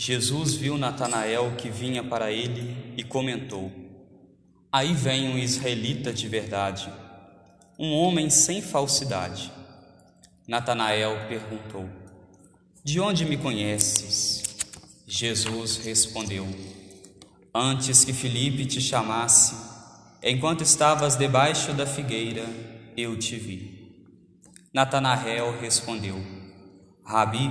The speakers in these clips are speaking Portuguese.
Jesus viu Natanael que vinha para ele e comentou: Aí vem um israelita de verdade, um homem sem falsidade. Natanael perguntou: De onde me conheces? Jesus respondeu: Antes que Filipe te chamasse, enquanto estavas debaixo da figueira, eu te vi. Natanael respondeu: Rabi,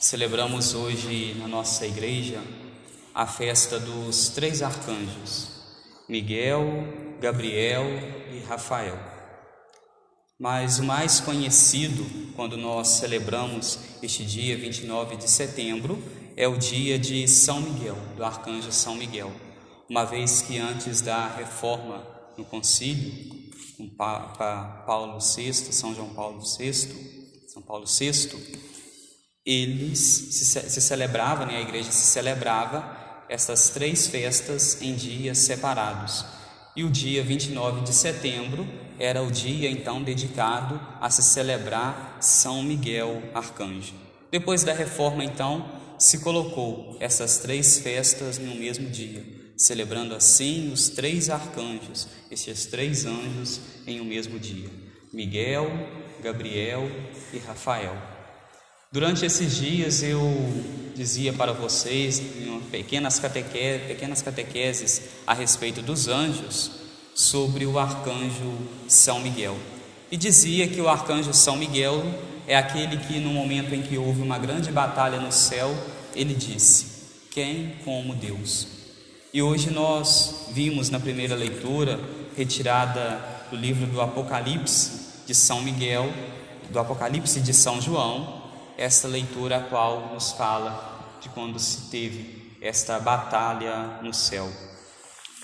Celebramos hoje na nossa igreja a festa dos três arcanjos, Miguel, Gabriel e Rafael. Mas o mais conhecido quando nós celebramos este dia 29 de setembro é o dia de São Miguel, do arcanjo São Miguel, uma vez que antes da reforma no concílio, com Paulo VI, São João Paulo VI, São Paulo VI, eles se, se celebrava, né, a igreja se celebrava essas três festas em dias separados. E o dia 29 de setembro era o dia então dedicado a se celebrar São Miguel Arcanjo. Depois da reforma, então, se colocou essas três festas no mesmo dia, celebrando assim os três arcanjos, esses três anjos em um mesmo dia: Miguel, Gabriel e Rafael. Durante esses dias eu dizia para vocês em pequenas, pequenas catequeses a respeito dos anjos sobre o arcanjo São Miguel. E dizia que o arcanjo São Miguel é aquele que, no momento em que houve uma grande batalha no céu, ele disse: Quem como Deus? E hoje nós vimos na primeira leitura, retirada do livro do Apocalipse de São Miguel, do Apocalipse de São João, esta leitura a qual nos fala de quando se teve esta batalha no céu.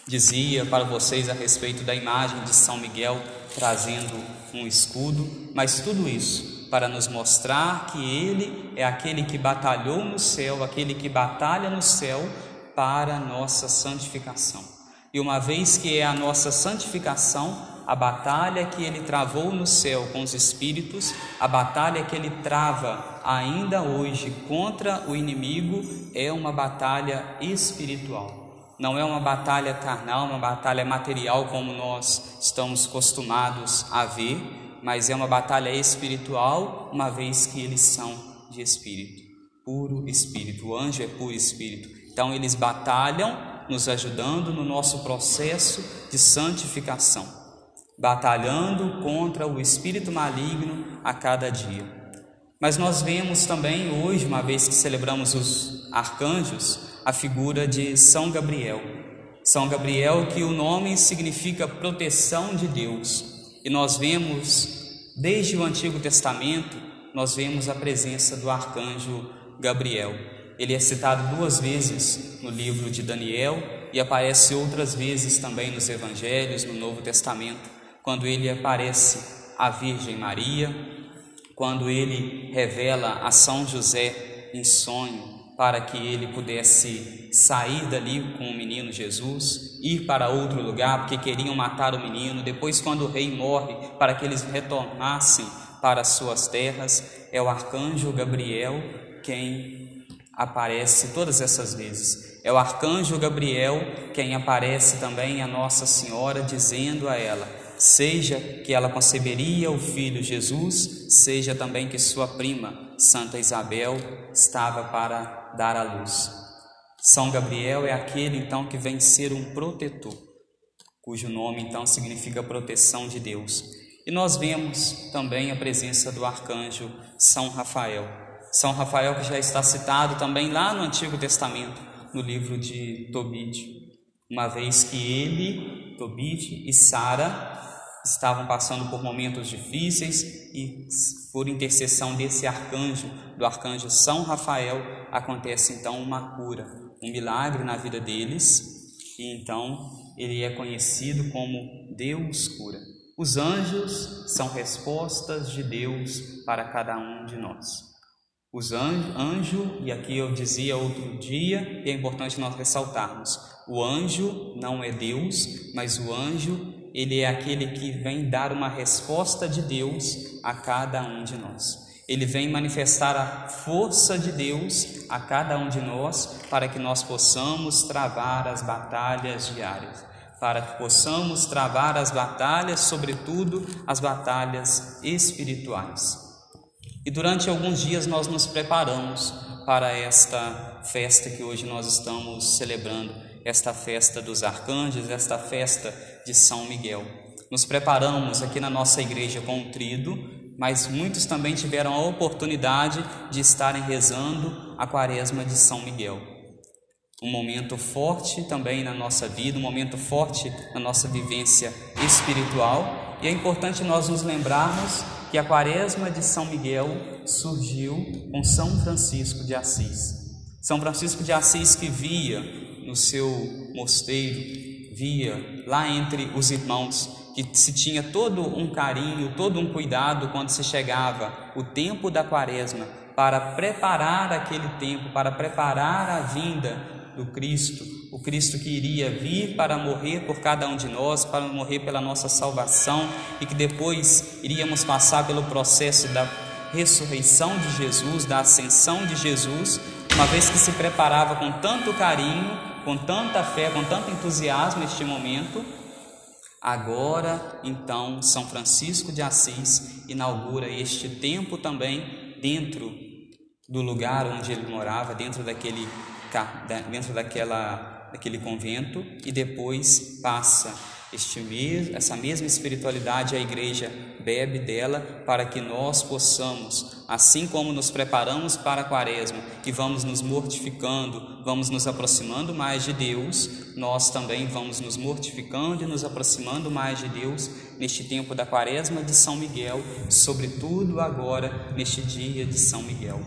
Dizia para vocês a respeito da imagem de São Miguel trazendo um escudo, mas tudo isso para nos mostrar que ele é aquele que batalhou no céu, aquele que batalha no céu para a nossa santificação. E uma vez que é a nossa santificação, a batalha que ele travou no céu com os espíritos, a batalha que ele trava ainda hoje contra o inimigo é uma batalha espiritual. Não é uma batalha carnal, uma batalha material como nós estamos acostumados a ver, mas é uma batalha espiritual, uma vez que eles são de espírito, puro espírito. O anjo é puro espírito. Então eles batalham nos ajudando no nosso processo de santificação batalhando contra o espírito maligno a cada dia. Mas nós vemos também hoje, uma vez que celebramos os arcanjos, a figura de São Gabriel. São Gabriel, que o nome significa proteção de Deus. E nós vemos, desde o Antigo Testamento, nós vemos a presença do arcanjo Gabriel. Ele é citado duas vezes no livro de Daniel e aparece outras vezes também nos evangelhos, no Novo Testamento quando ele aparece à Virgem Maria, quando ele revela a São José em sonho para que ele pudesse sair dali com o menino Jesus, ir para outro lugar porque queriam matar o menino. Depois, quando o rei morre, para que eles retornassem para suas terras, é o arcanjo Gabriel quem aparece todas essas vezes. É o arcanjo Gabriel quem aparece também a Nossa Senhora, dizendo a ela: seja que ela conceberia o filho Jesus, seja também que sua prima, Santa Isabel, estava para dar à luz. São Gabriel é aquele então que vem ser um protetor, cujo nome então significa proteção de Deus. E nós vemos também a presença do arcanjo São Rafael. São Rafael que já está citado também lá no Antigo Testamento, no livro de Tobit, uma vez que ele, Tobit e Sara estavam passando por momentos difíceis e por intercessão desse arcanjo, do arcanjo São Rafael, acontece então uma cura, um milagre na vida deles, e então ele é conhecido como Deus cura. Os anjos são respostas de Deus para cada um de nós. Os anjos, anjo, e aqui eu dizia outro dia, e é importante nós ressaltarmos: o anjo não é Deus, mas o anjo ele é aquele que vem dar uma resposta de Deus a cada um de nós. Ele vem manifestar a força de Deus a cada um de nós para que nós possamos travar as batalhas diárias, para que possamos travar as batalhas, sobretudo as batalhas espirituais. E durante alguns dias nós nos preparamos para esta festa que hoje nós estamos celebrando, esta festa dos arcanjos, esta festa de São Miguel. Nos preparamos aqui na nossa igreja com o trido, mas muitos também tiveram a oportunidade de estarem rezando a quaresma de São Miguel. Um momento forte também na nossa vida, um momento forte na nossa vivência espiritual, e é importante nós nos lembrarmos que a quaresma de São Miguel surgiu com São Francisco de Assis. São Francisco de Assis que via no seu mosteiro via lá entre os irmãos que se tinha todo um carinho, todo um cuidado quando se chegava o tempo da quaresma para preparar aquele tempo, para preparar a vinda do Cristo, o Cristo que iria vir para morrer por cada um de nós, para morrer pela nossa salvação e que depois iríamos passar pelo processo da ressurreição de Jesus, da ascensão de Jesus, uma vez que se preparava com tanto carinho com tanta fé, com tanto entusiasmo este momento. Agora, então, São Francisco de Assis inaugura este tempo também dentro do lugar onde ele morava, dentro daquele dentro daquela daquele convento e depois passa este mesmo, essa mesma espiritualidade a igreja bebe dela para que nós possamos, assim como nos preparamos para a quaresma e vamos nos mortificando, vamos nos aproximando mais de Deus, nós também vamos nos mortificando e nos aproximando mais de Deus neste tempo da quaresma de São Miguel, sobretudo agora neste dia de São Miguel.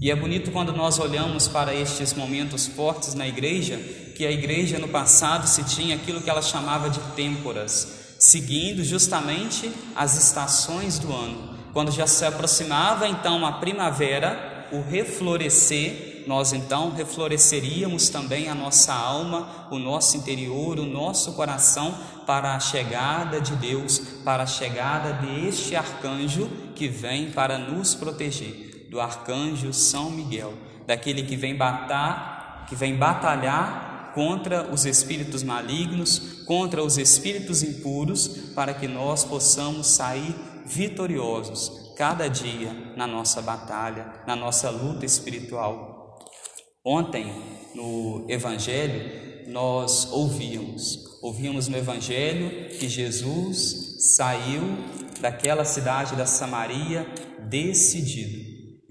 E é bonito quando nós olhamos para estes momentos fortes na igreja, que a igreja no passado se tinha aquilo que ela chamava de têmporas, seguindo justamente as estações do ano. Quando já se aproximava então a primavera, o reflorescer, nós então refloresceríamos também a nossa alma, o nosso interior, o nosso coração para a chegada de Deus, para a chegada deste arcanjo que vem para nos proteger do arcanjo São Miguel, daquele que vem que vem batalhar contra os espíritos malignos, contra os espíritos impuros, para que nós possamos sair vitoriosos cada dia na nossa batalha, na nossa luta espiritual. Ontem, no Evangelho, nós ouvíamos, ouvíamos no Evangelho que Jesus saiu daquela cidade da Samaria decidido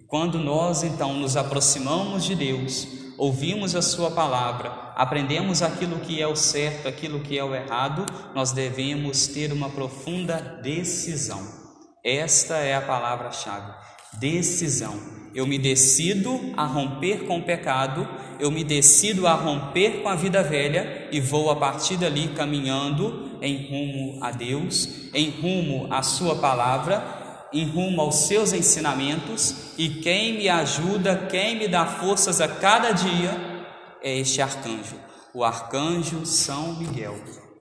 quando nós então nos aproximamos de Deus, ouvimos a Sua palavra, aprendemos aquilo que é o certo, aquilo que é o errado, nós devemos ter uma profunda decisão. Esta é a palavra-chave: decisão. Eu me decido a romper com o pecado, eu me decido a romper com a vida velha e vou a partir dali caminhando em rumo a Deus, em rumo à Sua palavra em rumo aos seus ensinamentos, e quem me ajuda, quem me dá forças a cada dia, é este arcanjo, o arcanjo São Miguel.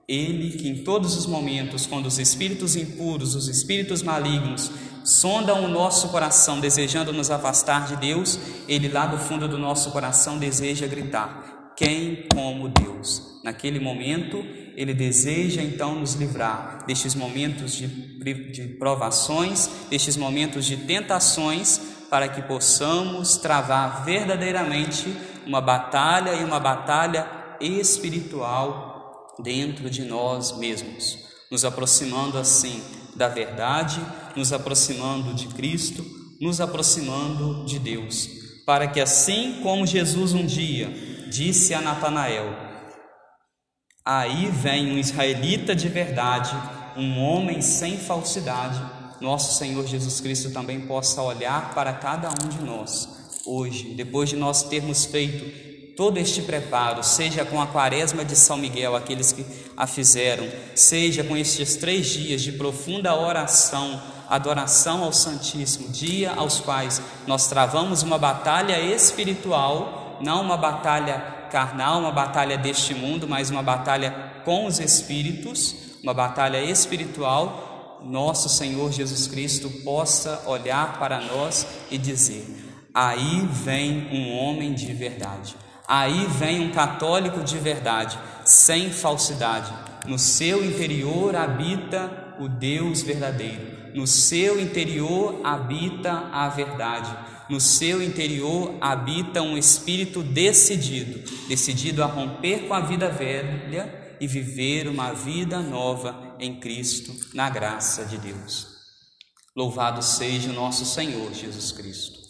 Ele que em todos os momentos, quando os espíritos impuros, os espíritos malignos, sondam o nosso coração desejando nos afastar de Deus, ele lá do fundo do nosso coração deseja gritar: Quem como Deus? Naquele momento, ele deseja então nos livrar destes momentos de, de provações, destes momentos de tentações, para que possamos travar verdadeiramente uma batalha e uma batalha espiritual dentro de nós mesmos, nos aproximando assim da verdade, nos aproximando de Cristo, nos aproximando de Deus, para que assim como Jesus um dia disse a Natanael: Aí vem um israelita de verdade, um homem sem falsidade, nosso Senhor Jesus Cristo também possa olhar para cada um de nós hoje, depois de nós termos feito todo este preparo, seja com a quaresma de São Miguel, aqueles que a fizeram, seja com estes três dias de profunda oração, adoração ao Santíssimo, dia aos quais nós travamos uma batalha espiritual, não uma batalha carnal, uma batalha deste mundo, mas uma batalha com os espíritos, uma batalha espiritual, nosso Senhor Jesus Cristo possa olhar para nós e dizer: aí vem um homem de verdade. Aí vem um católico de verdade, sem falsidade. No seu interior habita o Deus verdadeiro. No seu interior habita a verdade. No seu interior habita um espírito decidido, decidido a romper com a vida velha e viver uma vida nova em Cristo, na graça de Deus. Louvado seja o nosso Senhor Jesus Cristo.